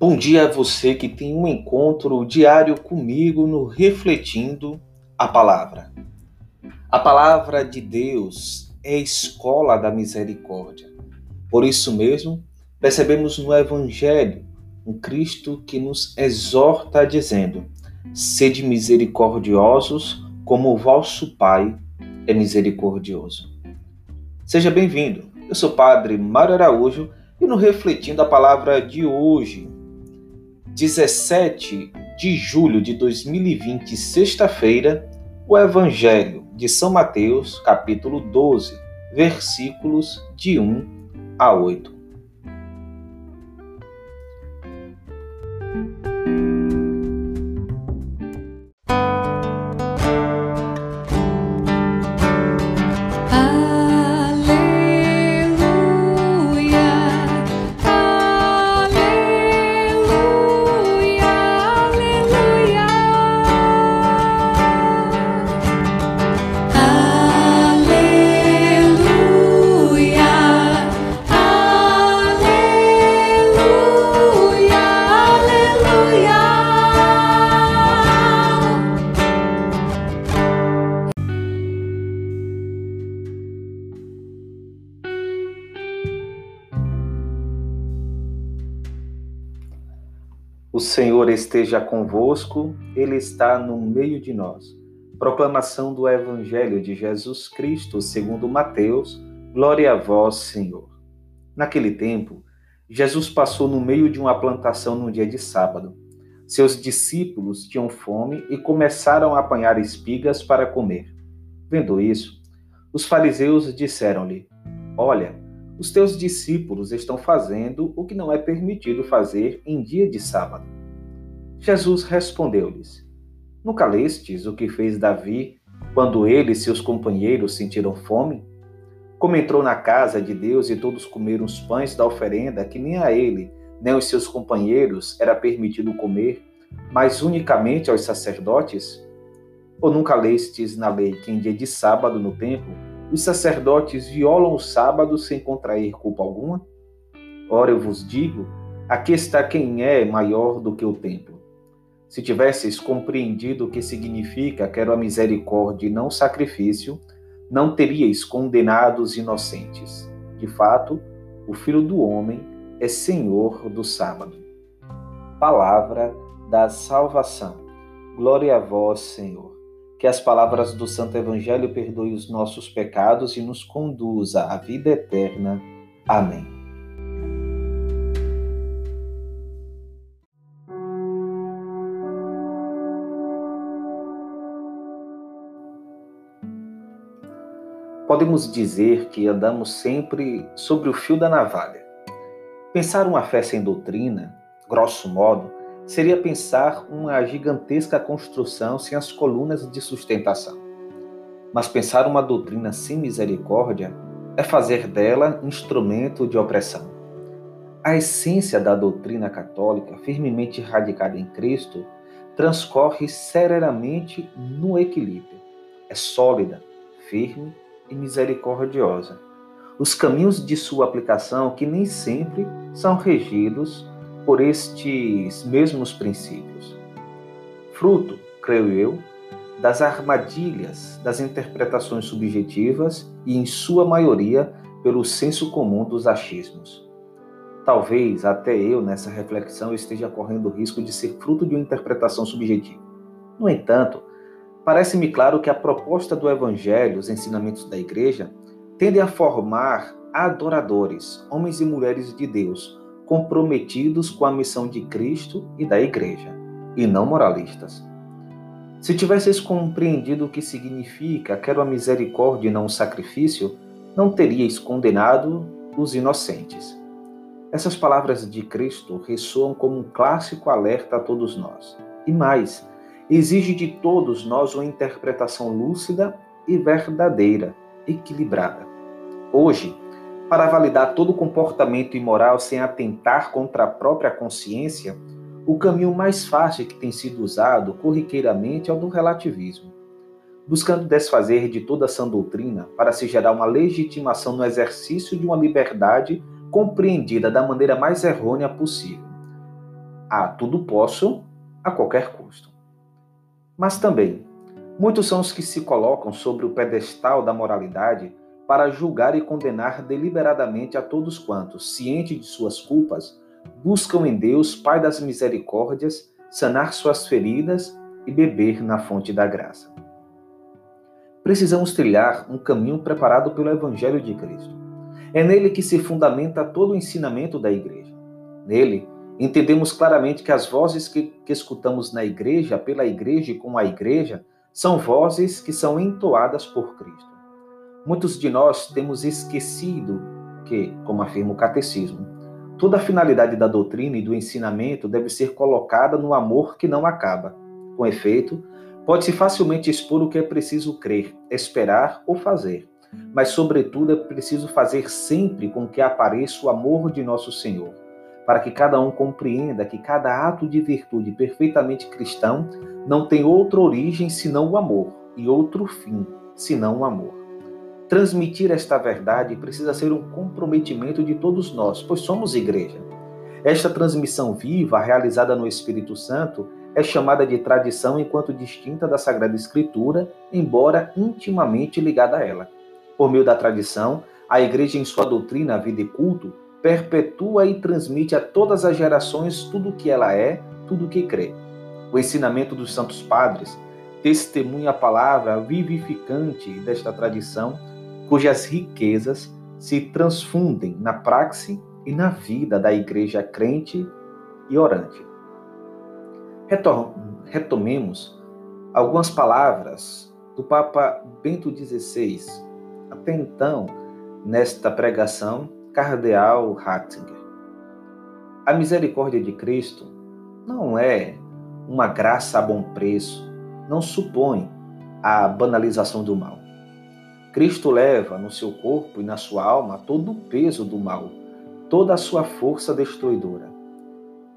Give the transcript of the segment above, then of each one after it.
Bom dia a você que tem um encontro diário comigo no Refletindo a Palavra. A palavra de Deus é a escola da misericórdia. Por isso mesmo, percebemos no Evangelho um Cristo que nos exorta dizendo: Sede misericordiosos, como o vosso Pai é misericordioso. Seja bem-vindo. Eu sou o Padre Mário Araújo e no Refletindo a Palavra de hoje, 17 de julho de 2020, sexta-feira, o Evangelho de São Mateus, capítulo 12, versículos de 1 a 8. Esteja convosco, Ele está no meio de nós. Proclamação do Evangelho de Jesus Cristo, segundo Mateus. Glória a vós, Senhor. Naquele tempo, Jesus passou no meio de uma plantação num dia de sábado. Seus discípulos tinham fome e começaram a apanhar espigas para comer. Vendo isso, os fariseus disseram-lhe: Olha, os teus discípulos estão fazendo o que não é permitido fazer em dia de sábado. Jesus respondeu-lhes: Nunca lestes o que fez Davi quando ele e seus companheiros sentiram fome? Como entrou na casa de Deus e todos comeram os pães da oferenda que nem a ele, nem aos seus companheiros era permitido comer, mas unicamente aos sacerdotes? Ou nunca lestes na lei que em dia de sábado no templo os sacerdotes violam o sábado sem contrair culpa alguma? Ora, eu vos digo: aqui está quem é maior do que o templo. Se tivesseis compreendido o que significa quero a misericórdia e não sacrifício, não teríeis condenado os inocentes. De fato, o Filho do Homem é Senhor do sábado. Palavra da salvação. Glória a vós, Senhor. Que as palavras do Santo Evangelho perdoem os nossos pecados e nos conduza à vida eterna. Amém. Podemos dizer que andamos sempre sobre o fio da navalha. Pensar uma fé sem doutrina, grosso modo, seria pensar uma gigantesca construção sem as colunas de sustentação. Mas pensar uma doutrina sem misericórdia é fazer dela instrumento de opressão. A essência da doutrina católica, firmemente radicada em Cristo, transcorre serenamente no equilíbrio. É sólida, firme e misericordiosa. Os caminhos de sua aplicação, que nem sempre são regidos por estes mesmos princípios. Fruto, creio eu, das armadilhas das interpretações subjetivas e, em sua maioria, pelo senso comum dos achismos. Talvez até eu, nessa reflexão, esteja correndo o risco de ser fruto de uma interpretação subjetiva. No entanto, parece-me claro que a proposta do Evangelho, os ensinamentos da Igreja, tendem a formar adoradores, homens e mulheres de Deus, comprometidos com a missão de Cristo e da Igreja, e não moralistas. Se tivesses compreendido o que significa quero a misericórdia e não o sacrifício, não teríeis condenado os inocentes. Essas palavras de Cristo ressoam como um clássico alerta a todos nós. E mais, exige de todos nós uma interpretação lúcida e verdadeira, equilibrada. Hoje, para validar todo comportamento imoral sem atentar contra a própria consciência, o caminho mais fácil que tem sido usado corriqueiramente é o do relativismo, buscando desfazer de toda a sã doutrina para se gerar uma legitimação no exercício de uma liberdade compreendida da maneira mais errônea possível. a tudo posso a qualquer custo. Mas também, muitos são os que se colocam sobre o pedestal da moralidade para julgar e condenar deliberadamente a todos quantos, cientes de suas culpas, buscam em Deus, Pai das misericórdias, sanar suas feridas e beber na fonte da graça. Precisamos trilhar um caminho preparado pelo Evangelho de Cristo. É nele que se fundamenta todo o ensinamento da Igreja. Nele, entendemos claramente que as vozes que, que escutamos na Igreja, pela Igreja e com a Igreja, são vozes que são entoadas por Cristo. Muitos de nós temos esquecido que, como afirma o Catecismo, toda a finalidade da doutrina e do ensinamento deve ser colocada no amor que não acaba. Com efeito, Pode-se facilmente expor o que é preciso crer, esperar ou fazer, mas, sobretudo, é preciso fazer sempre com que apareça o amor de nosso Senhor, para que cada um compreenda que cada ato de virtude perfeitamente cristão não tem outra origem senão o amor e outro fim senão o amor. Transmitir esta verdade precisa ser um comprometimento de todos nós, pois somos igreja. Esta transmissão viva, realizada no Espírito Santo, é chamada de tradição enquanto distinta da Sagrada Escritura, embora intimamente ligada a ela. Por meio da tradição, a Igreja, em sua doutrina, vida e culto, perpetua e transmite a todas as gerações tudo o que ela é, tudo o que crê. O ensinamento dos Santos Padres testemunha a palavra vivificante desta tradição, cujas riquezas se transfundem na praxe e na vida da Igreja crente e orante retomemos algumas palavras do Papa Bento XVI, até então, nesta pregação, Cardeal Ratzinger. A misericórdia de Cristo não é uma graça a bom preço, não supõe a banalização do mal. Cristo leva no seu corpo e na sua alma todo o peso do mal, toda a sua força destruidora.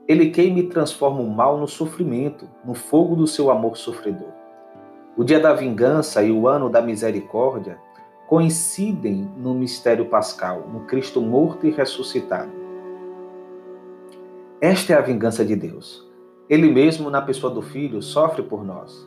Ele queima e transforma o mal no sofrimento, no fogo do seu amor sofredor. O dia da vingança e o ano da misericórdia coincidem no mistério pascal, no Cristo morto e ressuscitado. Esta é a vingança de Deus. Ele mesmo, na pessoa do Filho, sofre por nós.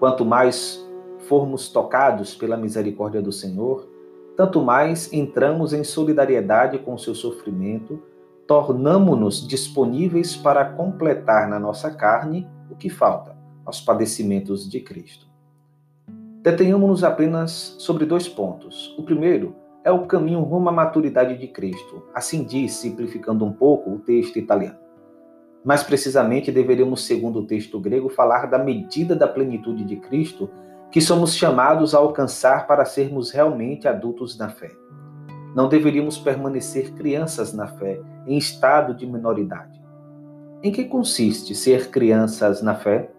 Quanto mais formos tocados pela misericórdia do Senhor, tanto mais entramos em solidariedade com o seu sofrimento tornamo-nos disponíveis para completar na nossa carne o que falta aos padecimentos de Cristo. Detenhamos-nos apenas sobre dois pontos. O primeiro é o caminho rumo à maturidade de Cristo. Assim diz, simplificando um pouco, o texto italiano. Mais precisamente, deveríamos, segundo o texto grego, falar da medida da plenitude de Cristo que somos chamados a alcançar para sermos realmente adultos na fé. Não deveríamos permanecer crianças na fé, em estado de minoridade. Em que consiste ser crianças na fé?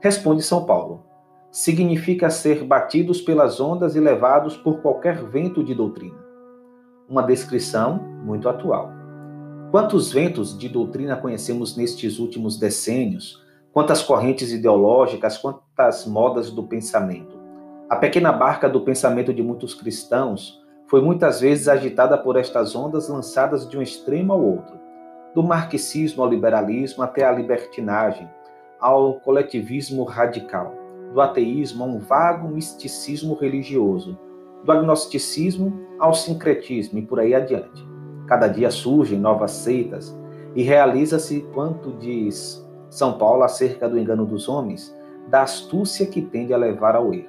Responde São Paulo. Significa ser batidos pelas ondas e levados por qualquer vento de doutrina. Uma descrição muito atual. Quantos ventos de doutrina conhecemos nestes últimos decênios? Quantas correntes ideológicas, quantas modas do pensamento? A pequena barca do pensamento de muitos cristãos foi muitas vezes agitada por estas ondas lançadas de um extremo ao outro, do marxismo ao liberalismo até à libertinagem, ao coletivismo radical, do ateísmo a um vago misticismo religioso, do agnosticismo ao sincretismo e por aí adiante. Cada dia surgem novas seitas e realiza-se quanto diz São Paulo acerca do engano dos homens, da astúcia que tende a levar ao erro.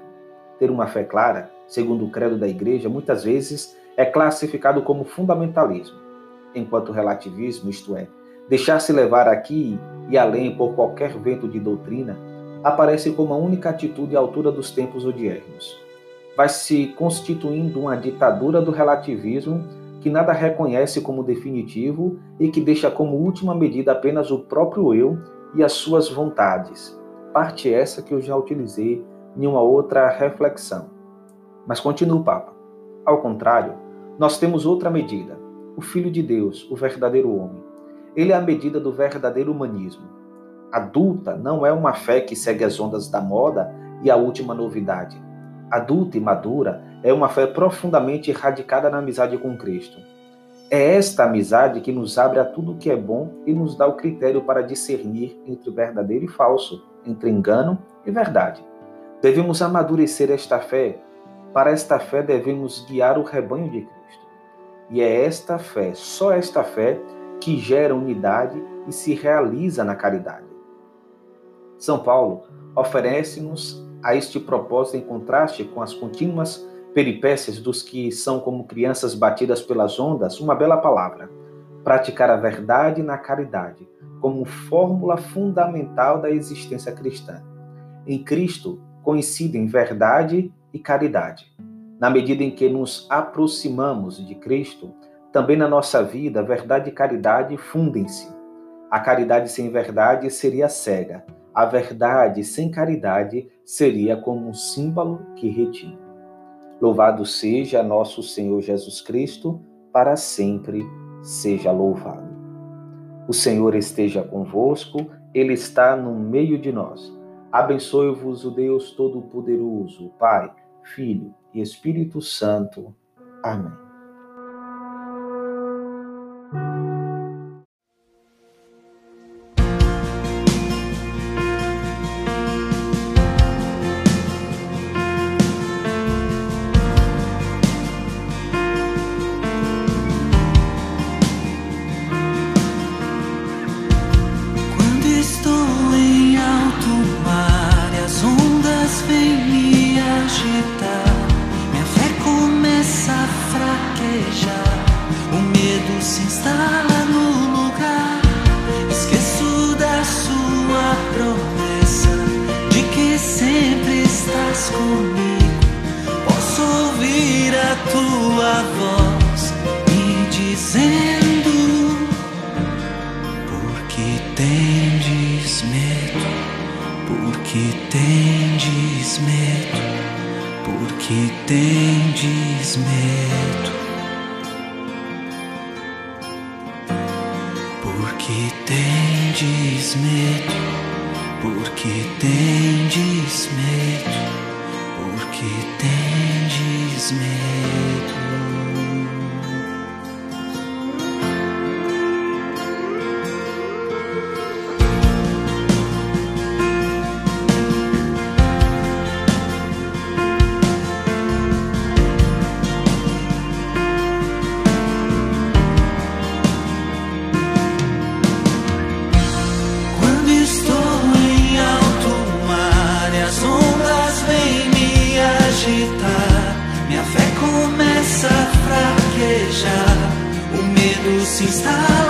Ter uma fé clara segundo o credo da Igreja, muitas vezes é classificado como fundamentalismo, enquanto relativismo, isto é, deixar-se levar aqui e além por qualquer vento de doutrina, aparece como a única atitude à altura dos tempos odiernos. Vai se constituindo uma ditadura do relativismo que nada reconhece como definitivo e que deixa como última medida apenas o próprio eu e as suas vontades. Parte essa que eu já utilizei em uma outra reflexão. Mas continua o Papa. Ao contrário, nós temos outra medida: o Filho de Deus, o verdadeiro homem. Ele é a medida do verdadeiro humanismo. Adulta não é uma fé que segue as ondas da moda e a última novidade. Adulta e madura é uma fé profundamente radicada na amizade com Cristo. É esta amizade que nos abre a tudo que é bom e nos dá o critério para discernir entre verdadeiro e falso, entre engano e verdade. Devemos amadurecer esta fé. Para esta fé devemos guiar o rebanho de Cristo. E é esta fé, só esta fé, que gera unidade e se realiza na caridade. São Paulo oferece-nos a este propósito em contraste com as contínuas peripécias dos que são como crianças batidas pelas ondas, uma bela palavra: praticar a verdade na caridade, como fórmula fundamental da existência cristã. Em Cristo coincidem verdade e caridade. Na medida em que nos aproximamos de Cristo, também na nossa vida, verdade e caridade fundem-se. A caridade sem verdade seria cega. A verdade sem caridade seria como um símbolo que retira. Louvado seja nosso Senhor Jesus Cristo, para sempre seja louvado. O Senhor esteja convosco, Ele está no meio de nós. Abençoe-vos o Deus Todo-Poderoso, Pai, Filho e Espírito Santo. Amém. Porque tendes medo. Porque tendes medo, porque tendes medo, porque tendes medo. Medo